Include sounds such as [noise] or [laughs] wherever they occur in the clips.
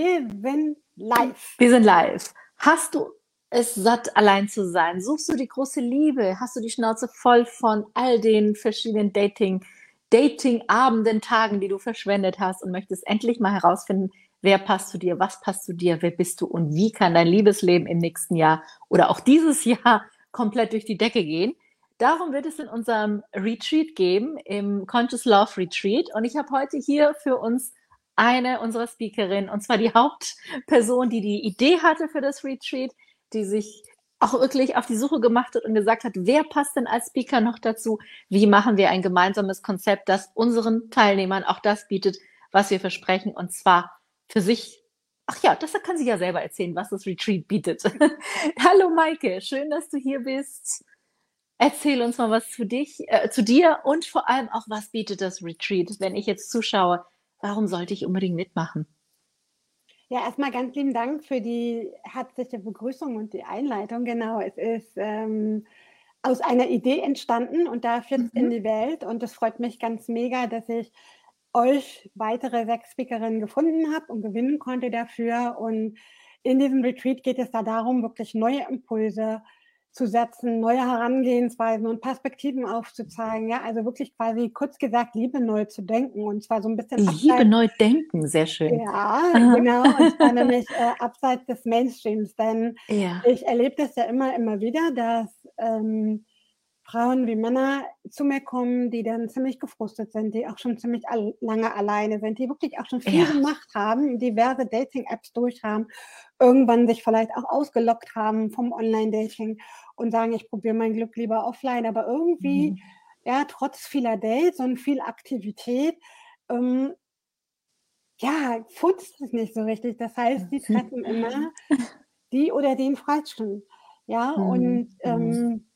wir sind live. Wir sind live. Hast du es satt, allein zu sein? Suchst du die große Liebe? Hast du die Schnauze voll von all den verschiedenen Dating, Dating-Abenden, Tagen, die du verschwendet hast und möchtest endlich mal herausfinden, wer passt zu dir, was passt zu dir, wer bist du und wie kann dein Liebesleben im nächsten Jahr oder auch dieses Jahr komplett durch die Decke gehen? Darum wird es in unserem Retreat geben, im Conscious Love Retreat. Und ich habe heute hier für uns eine unserer Speakerinnen, und zwar die Hauptperson, die die Idee hatte für das Retreat, die sich auch wirklich auf die Suche gemacht hat und gesagt hat, wer passt denn als Speaker noch dazu? Wie machen wir ein gemeinsames Konzept, das unseren Teilnehmern auch das bietet, was wir versprechen, und zwar für sich. Ach ja, das kann sie ja selber erzählen, was das Retreat bietet. [laughs] Hallo Maike, schön, dass du hier bist. Erzähl uns mal was zu dich, äh, zu dir und vor allem auch, was bietet das Retreat? Wenn ich jetzt zuschaue, warum sollte ich unbedingt mitmachen? Ja, erstmal ganz lieben Dank für die herzliche Begrüßung und die Einleitung. Genau, es ist ähm, aus einer Idee entstanden und da jetzt mhm. in die Welt. Und es freut mich ganz mega, dass ich euch weitere sechs Speakerinnen gefunden habe und gewinnen konnte dafür. Und in diesem Retreat geht es da darum, wirklich neue Impulse zu setzen, neue Herangehensweisen und Perspektiven aufzuzeigen. Ja, also wirklich quasi kurz gesagt, Liebe neu zu denken und zwar so ein bisschen Liebe abseits, neu denken, sehr schön. Ja, Aha. genau. Und zwar [laughs] nämlich äh, abseits des Mainstreams, denn ja. ich erlebe das ja immer, immer wieder, dass ähm, Frauen wie Männer zu mir kommen, die dann ziemlich gefrustet sind, die auch schon ziemlich all, lange alleine sind, die wirklich auch schon viel ja. gemacht haben, diverse Dating-Apps durch haben, irgendwann sich vielleicht auch ausgelockt haben vom Online-Dating und sagen, ich probiere mein Glück lieber offline, aber irgendwie, mhm. ja, trotz vieler Dates und viel Aktivität, ähm, ja, futzt es nicht so richtig. Das heißt, die [laughs] treffen immer die oder den Falschen. Ja, mhm. und mhm. ähm,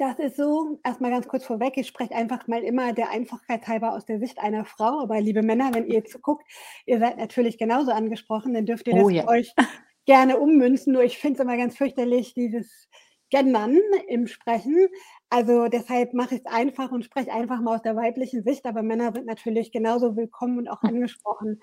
das ist so, erstmal ganz kurz vorweg, ich spreche einfach mal immer der Einfachheit halber aus der Sicht einer Frau, aber liebe Männer, wenn ihr jetzt guckt, ihr seid natürlich genauso angesprochen, dann dürft ihr oh, das ja. euch gerne ummünzen, nur ich finde es immer ganz fürchterlich, dieses Gendern im Sprechen. Also deshalb mache ich es einfach und spreche einfach mal aus der weiblichen Sicht, aber Männer sind natürlich genauso willkommen und auch hm. angesprochen.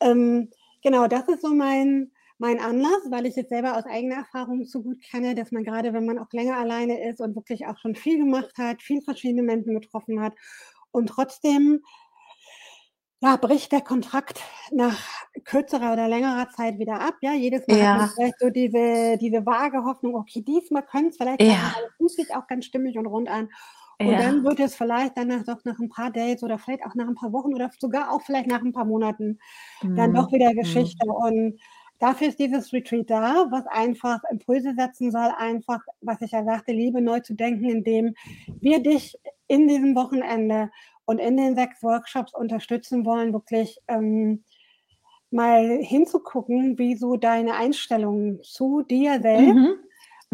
Ähm, genau, das ist so mein, mein Anlass, weil ich es selber aus eigener Erfahrung so gut kenne, dass man gerade, wenn man auch länger alleine ist und wirklich auch schon viel gemacht hat, viel verschiedene Menschen getroffen hat und trotzdem ja, bricht der Kontrakt nach kürzerer oder längerer Zeit wieder ab. Ja, jedes Mal ja. hat man vielleicht so diese, diese vage Hoffnung, okay, diesmal können es vielleicht, ja. fühlt sich auch ganz stimmig und rund an. Und ja. dann wird es vielleicht dann doch nach ein paar Dates oder vielleicht auch nach ein paar Wochen oder sogar auch vielleicht nach ein paar Monaten mhm. dann doch wieder mhm. Geschichte. Mhm. Und Dafür ist dieses Retreat da, was einfach Impulse setzen soll, einfach, was ich ja sagte, Liebe neu zu denken, indem wir dich in diesem Wochenende und in den sechs Workshops unterstützen wollen, wirklich ähm, mal hinzugucken, wie so deine Einstellung zu dir selbst, mhm.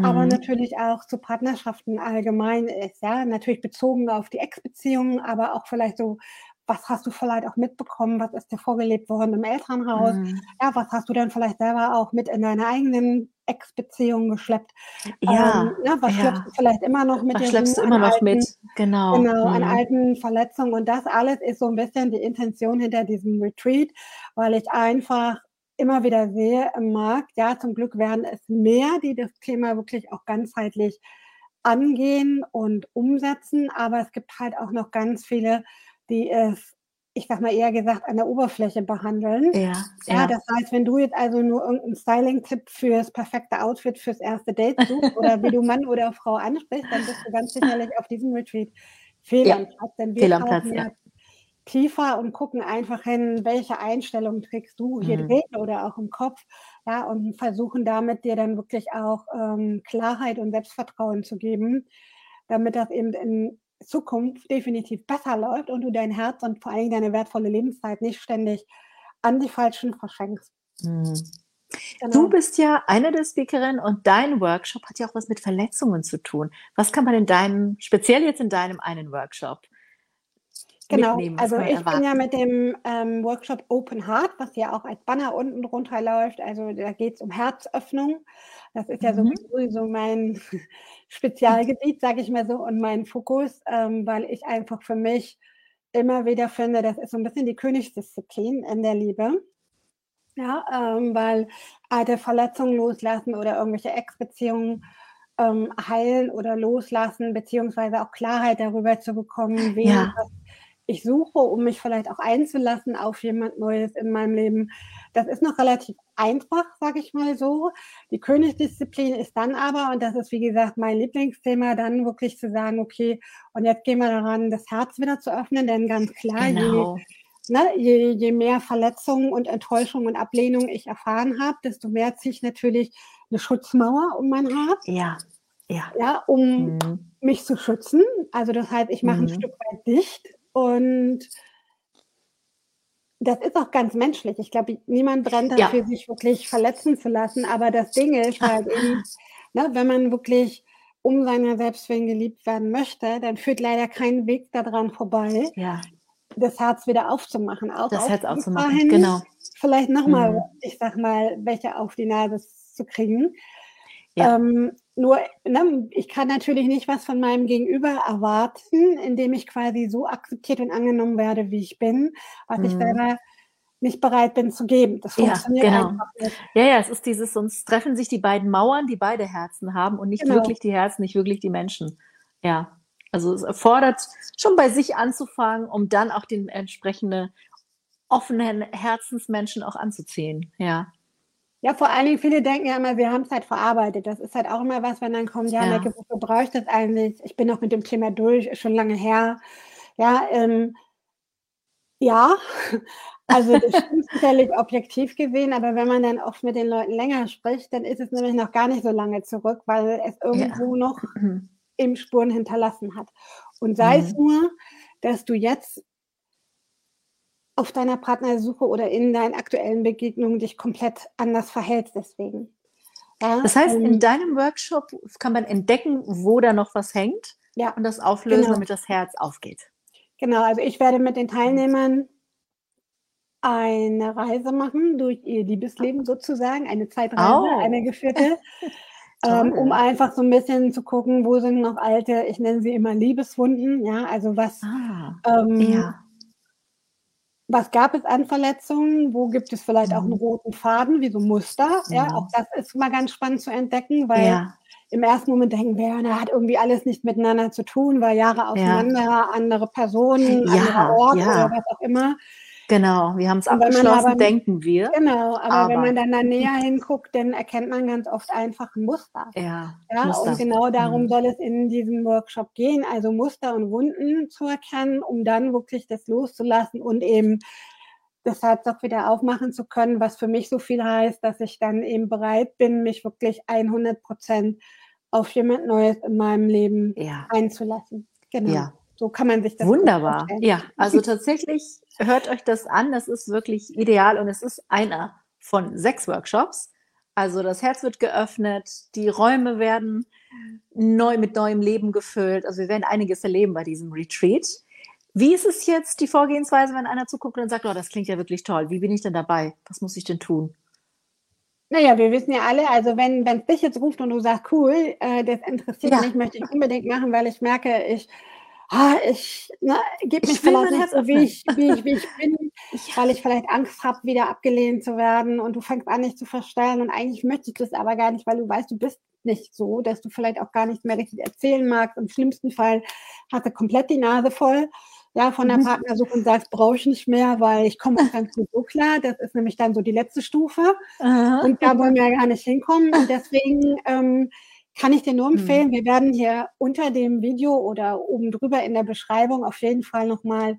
aber mhm. natürlich auch zu Partnerschaften allgemein ist. Ja, natürlich bezogen auf die Ex-Beziehungen, aber auch vielleicht so, was hast du vielleicht auch mitbekommen, was ist dir vorgelebt worden im Elternhaus, mhm. ja, was hast du dann vielleicht selber auch mit in deine eigenen Ex-Beziehungen geschleppt. Ja, ähm, ja was ja. schleppst du vielleicht immer noch mit Was schleppst du immer noch alten, mit? Genau. Genau, mhm. an alten Verletzungen. Und das alles ist so ein bisschen die Intention hinter diesem Retreat, weil ich einfach immer wieder sehe im Markt, ja, zum Glück werden es mehr, die das Thema wirklich auch ganzheitlich angehen und umsetzen, aber es gibt halt auch noch ganz viele die es, ich sag mal eher gesagt, an der Oberfläche behandeln. Ja, ja, ja. das heißt, wenn du jetzt also nur irgendeinen Styling-Tipp fürs perfekte Outfit fürs erste Date suchst oder wie du Mann [laughs] oder Frau ansprichst, dann bist du ganz sicherlich auf diesem Retreat fehl am Platz. Denn wir Platz, ja. tiefer und gucken einfach hin, welche Einstellung trägst du hier mhm. drin oder auch im Kopf. Ja, und versuchen damit dir dann wirklich auch ähm, Klarheit und Selbstvertrauen zu geben, damit das eben in Zukunft definitiv besser läuft und du dein Herz und vor allem deine wertvolle Lebenszeit nicht ständig an die Falschen verschenkst. Mhm. Genau. Du bist ja eine der Speakerinnen und dein Workshop hat ja auch was mit Verletzungen zu tun. Was kann man in deinem, speziell jetzt in deinem einen Workshop, Genau, also ich erwarten. bin ja mit dem ähm, Workshop Open Heart, was ja auch als Banner unten drunter läuft, also da geht es um Herzöffnung. Das ist ja mhm. sowieso mein [laughs] Spezialgebiet, sage ich mal so, und mein Fokus, ähm, weil ich einfach für mich immer wieder finde, das ist so ein bisschen die Königsdisziplin in der Liebe. Ja, ähm, weil alte Verletzungen loslassen oder irgendwelche Ex-Beziehungen ähm, heilen oder loslassen, beziehungsweise auch Klarheit darüber zu bekommen, wen Ja. Ich suche, um mich vielleicht auch einzulassen auf jemand Neues in meinem Leben. Das ist noch relativ einfach, sage ich mal so. Die Königsdisziplin ist dann aber, und das ist wie gesagt mein Lieblingsthema, dann wirklich zu sagen, okay, und jetzt gehen wir daran, das Herz wieder zu öffnen, denn ganz klar, Genau. je, ne, je, je mehr Verletzungen und Enttäuschung und Ablehnung ich erfahren habe, desto mehr ziehe ich natürlich eine Schutzmauer um mein Herz, Ja. Ja. ja, um Mhm. mich zu schützen. Also das heißt, ich mache ein Mhm. Stück weit dicht und das ist auch ganz menschlich. Ich glaube, niemand brennt Ja. dafür, sich wirklich verletzen zu lassen. Aber das Ding ist halt eben, ne, wenn man wirklich um seiner selbst willen geliebt werden möchte, dann führt leider kein Weg daran vorbei, Ja. das Herz wieder aufzumachen. Auch Das auf Herz aufzumachen. dahin Genau. vielleicht nochmal, Mhm. ich sag mal, welche auf die Nase zu kriegen. Ja. Ähm, nur, ne, ich kann natürlich nicht was von meinem Gegenüber erwarten, indem ich quasi so akzeptiert und angenommen werde, wie ich bin, was ich Mhm. selber nicht bereit bin zu geben. Das Ja, funktioniert genau. einfach nicht. Ja, ja, es ist dieses, sonst treffen sich die beiden Mauern, die beide Herzen haben und nicht Genau. wirklich die Herzen, nicht wirklich die Menschen. Ja. Also es erfordert schon bei sich anzufangen, um dann auch den entsprechenden offenen Herzensmenschen auch anzuziehen. Ja. Ja, vor allen Dingen, viele denken ja immer, wir haben es halt verarbeitet. Das ist halt auch immer was, wenn dann kommt, ja, Ja. Wofür brauche ich das eigentlich? Ich bin noch mit dem Thema durch, ist schon lange her. Ja, ähm, ja, [laughs] also das stimmt sicherlich objektiv gesehen, aber wenn man dann oft mit den Leuten länger spricht, dann ist es nämlich noch gar nicht so lange zurück, weil es irgendwo noch Mhm. eben Spuren hinterlassen hat. Und sei es Mhm. nur, dass du jetzt auf deiner Partnersuche oder in deinen aktuellen Begegnungen dich komplett anders verhältst deswegen. Ja, Das heißt, in ähm, deinem Workshop kann man entdecken, wo da noch was hängt ja, und das auflösen, genau. damit das Herz aufgeht. Genau, also ich werde mit den Teilnehmern eine Reise machen durch ihr Liebesleben sozusagen, eine Zeitreise, Oh. eine geführte, [laughs] ähm, um einfach so ein bisschen zu gucken, wo sind noch alte, ich nenne sie immer Liebeswunden, ja, also was, Ah, ähm, ja. Was gab es an Verletzungen, wo gibt es vielleicht auch einen Mhm. roten Faden, wie so Muster, ja, Mhm. auch das ist mal ganz spannend zu entdecken, weil Ja. im ersten Moment denken wir, ja, na, hat irgendwie alles nicht miteinander zu tun, weil Jahre Ja. auseinander, andere Personen, Ja, anderer Ort ja. oder was auch immer. Genau, wir haben es wenn abgeschlossen, aber denken wir. genau, aber wenn Aber man dann da näher hinguckt, dann erkennt man ganz oft einfach ein Muster. ja, Ja, Muster. und genau darum Mhm. soll es in diesem Workshop gehen, also Muster und Wunden zu erkennen, um dann wirklich das loszulassen und eben das Herz auch wieder aufmachen zu können, was für mich so viel heißt, dass ich dann eben bereit bin, mich wirklich 100 Prozent auf jemand Neues in meinem Leben Ja, einzulassen. Genau. ja. So kann man sich das Wunderbar. Ja, also [laughs] tatsächlich hört euch das an. Das ist wirklich ideal und es ist einer von sechs Workshops. Also das Herz wird geöffnet, die Räume werden neu mit neuem Leben gefüllt. Also wir werden einiges erleben bei diesem Retreat. Wie ist es jetzt die Vorgehensweise, wenn einer zuguckt und sagt, oh, das klingt ja wirklich toll. Wie bin ich denn dabei? Was muss ich denn tun? Naja, wir wissen ja alle, also wenn es dich jetzt ruft und du sagst, cool, äh, das interessiert Ja. mich, möchte ich unbedingt machen, weil ich merke, ich, ah, ich ne, gebe mich so, wie ich, wie, ich, wie ich bin, [laughs] Ja. weil ich vielleicht Angst habe, wieder abgelehnt zu werden und du fängst an, dich zu verstellen und eigentlich möchtest du es aber gar nicht, weil du weißt, du bist nicht so, dass du vielleicht auch gar nicht mehr richtig erzählen magst. Im schlimmsten Fall hast du komplett die Nase voll ja, von der Mhm. Partnersuche und sagst, brauche ich nicht mehr, weil ich komme auch [laughs] ganz gut so klar. Das ist nämlich dann so die letzte Stufe. Aha. Und da wollen wir [laughs] ja gar nicht hinkommen. Und deswegen ähm, kann ich dir nur Mhm. empfehlen, wir werden hier unter dem Video oder oben drüber in der Beschreibung auf jeden Fall nochmal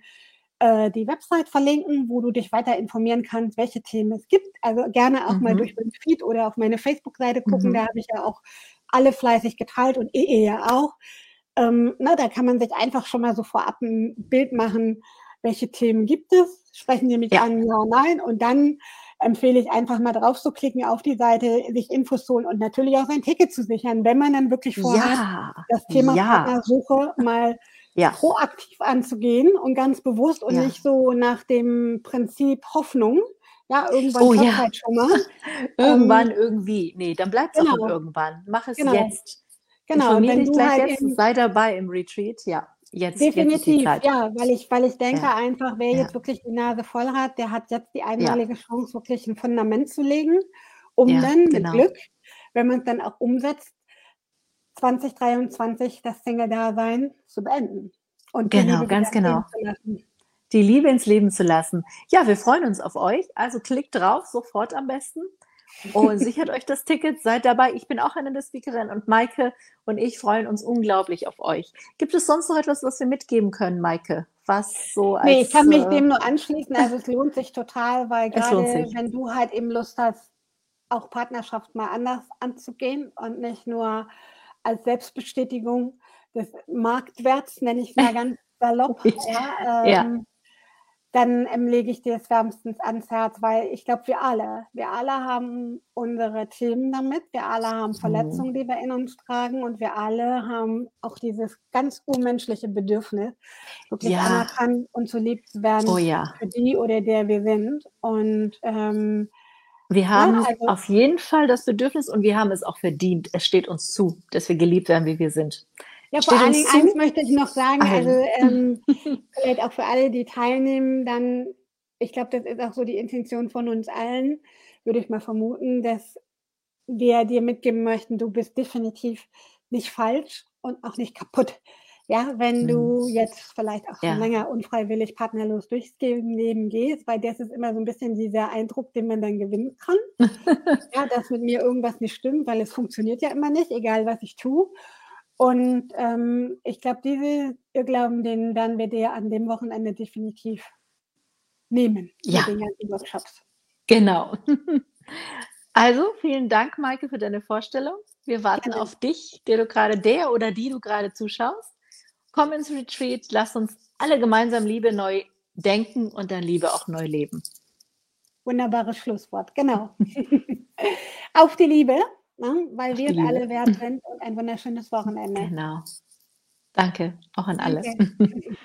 äh, die Website verlinken, wo du dich weiter informieren kannst, welche Themen es gibt. Also gerne auch mal Mhm. durch meinen Feed oder auf meine Facebook-Seite gucken. Mhm. Da habe ich ja auch alle fleißig geteilt und EE ja auch. Ähm, na, da kann man sich einfach schon mal so vorab ein Bild machen, welche Themen gibt es, sprechen die mich Ja. an, ja, nein, und dann empfehle ich einfach mal drauf zu klicken auf die Seite, sich Infos zu holen und natürlich auch sein Ticket zu sichern, wenn man dann wirklich vorhat, Ja, das Thema ja, Partnersuche mal [laughs] ja, proaktiv anzugehen und ganz bewusst und Ja. nicht so nach dem Prinzip Hoffnung. Ja, irgendwann Oh kommt ja. halt schon mal. irgendwann, irgendwie. Nee, dann bleibt es auch genau. im irgendwann. Mach es Genau. jetzt. Genau, Informier wenn dich du gleich halt jetzt, sei dabei im Retreat. Ja, Jetzt, Definitiv, jetzt ja, weil ich, weil ich denke ja. einfach, wer ja. jetzt wirklich die Nase voll hat, der hat jetzt die einmalige ja. Chance, wirklich ein Fundament zu legen, um dann genau. mit Glück, wenn man es dann auch umsetzt, 2023 das Single-Dasein zu beenden. Und genau, ganz genau. Die Liebe ins Leben zu lassen. Ja, wir freuen uns auf euch. Also klickt drauf, sofort am besten. Und sichert euch das Ticket, seid dabei. Ich bin auch eine der Speakerinnen und Maike und ich freuen uns unglaublich auf euch. Gibt es sonst noch etwas, was wir mitgeben können, Maike? Was so als, Nee, ich kann mich äh, dem nur anschließen. Also es lohnt sich total, weil gerade wenn du halt eben Lust hast, auch Partnerschaft mal anders anzugehen und nicht nur als Selbstbestätigung des Marktwerts, nenne ich mal [laughs] ganz salopp. ja, ähm, ja dann ähm, lege ich dir es wärmstens ans Herz, weil ich glaube, wir alle, wir alle haben unsere Themen damit, wir alle haben. Verletzungen, die wir in uns tragen und wir alle haben auch dieses ganz unmenschliche Bedürfnis, wirklich ja. anerkannt und zu lieb zu werden oh, ja. für die oder der wir sind. Und ähm, wir haben ja, also, auf jeden Fall das Bedürfnis und wir haben es auch verdient. Es steht uns zu, dass wir geliebt werden, wie wir sind. Ja, vor allen Dingen eins möchte ich noch sagen, also ähm, [laughs] vielleicht auch für alle, die teilnehmen, dann, ich glaube, das ist auch so die Intention von uns allen, würde ich mal vermuten, dass wir dir mitgeben möchten, du bist definitiv nicht falsch und auch nicht kaputt. Ja, wenn du jetzt vielleicht auch schon ja. länger unfreiwillig partnerlos durchs Leben gehst, weil das ist immer so ein bisschen dieser Eindruck, den man dann gewinnen kann. [laughs] ja, dass mit mir irgendwas nicht stimmt, weil es funktioniert ja immer nicht, egal was ich tue. Und ähm, ich glaube, diese Irrglauben, den werden wir dir an dem Wochenende definitiv nehmen. Ja. den ganzen Workshops. Genau. [laughs] Also, vielen Dank, Maike, für deine Vorstellung. Wir warten Gerne. auf dich, der du gerade, der oder die du gerade zuschaust. Komm ins Retreat, lass uns alle gemeinsam Liebe neu denken und dann Liebe auch neu leben. Wunderbares Schlusswort, genau. [laughs] auf die Liebe ne? weil wir es alle wert sind und ein wunderschönes Wochenende. Genau. Danke, auch an alle. [laughs]